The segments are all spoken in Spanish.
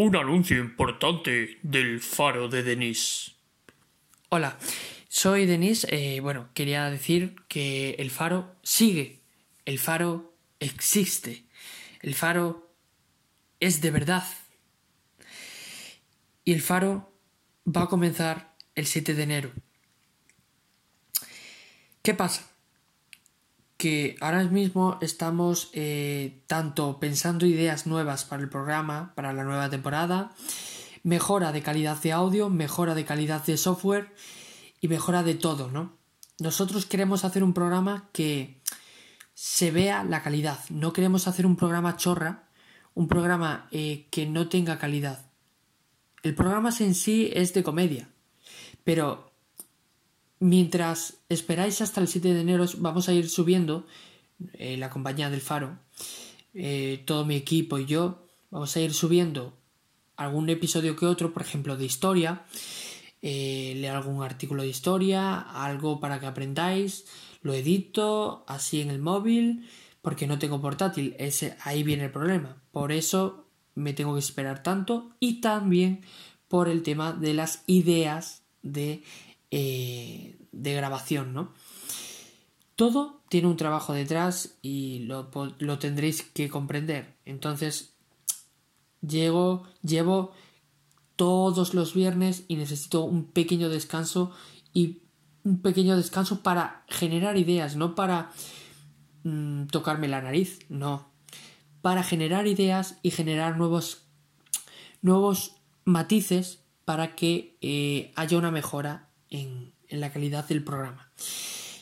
Un anuncio importante del faro de Denis. Hola, soy Denis. Eh, bueno, quería decir que el faro sigue. El faro existe. El faro es de verdad. Y el faro va a comenzar el 7 de enero. ¿Qué pasa? Que ahora mismo estamos eh, tanto pensando ideas nuevas para el programa, para la nueva temporada, mejora de calidad de audio, mejora de calidad de software y mejora de todo, ¿no? Nosotros queremos hacer un programa que se vea la calidad, no queremos hacer un programa chorra, un programa eh, que no tenga calidad. El programa en sí es de comedia, pero Mientras esperáis hasta el 7 de enero, vamos a ir subiendo eh, la compañía del Faro, eh, todo mi equipo y yo, vamos a ir subiendo algún episodio que otro, por ejemplo, de historia, eh, leer algún artículo de historia, algo para que aprendáis, lo edito así en el móvil, porque no tengo portátil, ese, ahí viene el problema. Por eso me tengo que esperar tanto y también por el tema de las ideas de eh, de grabación, ¿no? Todo tiene un trabajo detrás y lo, tendréis que comprender. Entonces, llego, llevo todos los viernes y necesito un pequeño descanso y un pequeño descanso para generar ideas, no para mm, tocarme la nariz, no. Para generar ideas y generar nuevos, nuevos matices para que eh, haya una mejora en, la calidad del programa.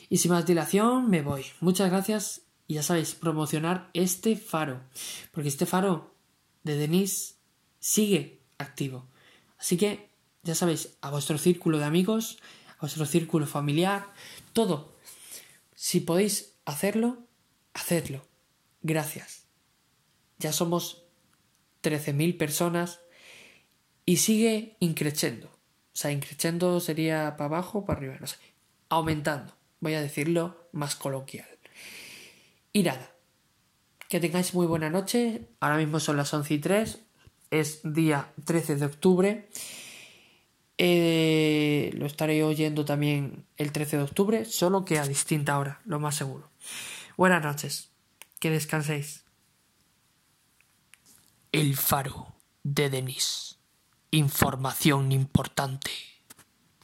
Y sin más dilación, me voy. Muchas gracias y ya sabéis, promocionar este faro, porque este faro de Denise sigue activo. Así que, ya sabéis, a vuestro círculo de amigos, a vuestro círculo familiar, todo. Si podéis hacerlo, hacedlo. Gracias. Ya somos 13.000 personas y sigue increciendo. O sea, increciendo sería para abajo para arriba, no sé. Aumentando, voy a decirlo más coloquial. Y nada, que tengáis muy buena noche. Ahora mismo son las 11 y 3. Es día 13 de octubre. Eh, lo estaré oyendo también el 13 de octubre, solo que a distinta hora, lo más seguro. Buenas noches. Que descanséis. El faro de Denis. Información importante.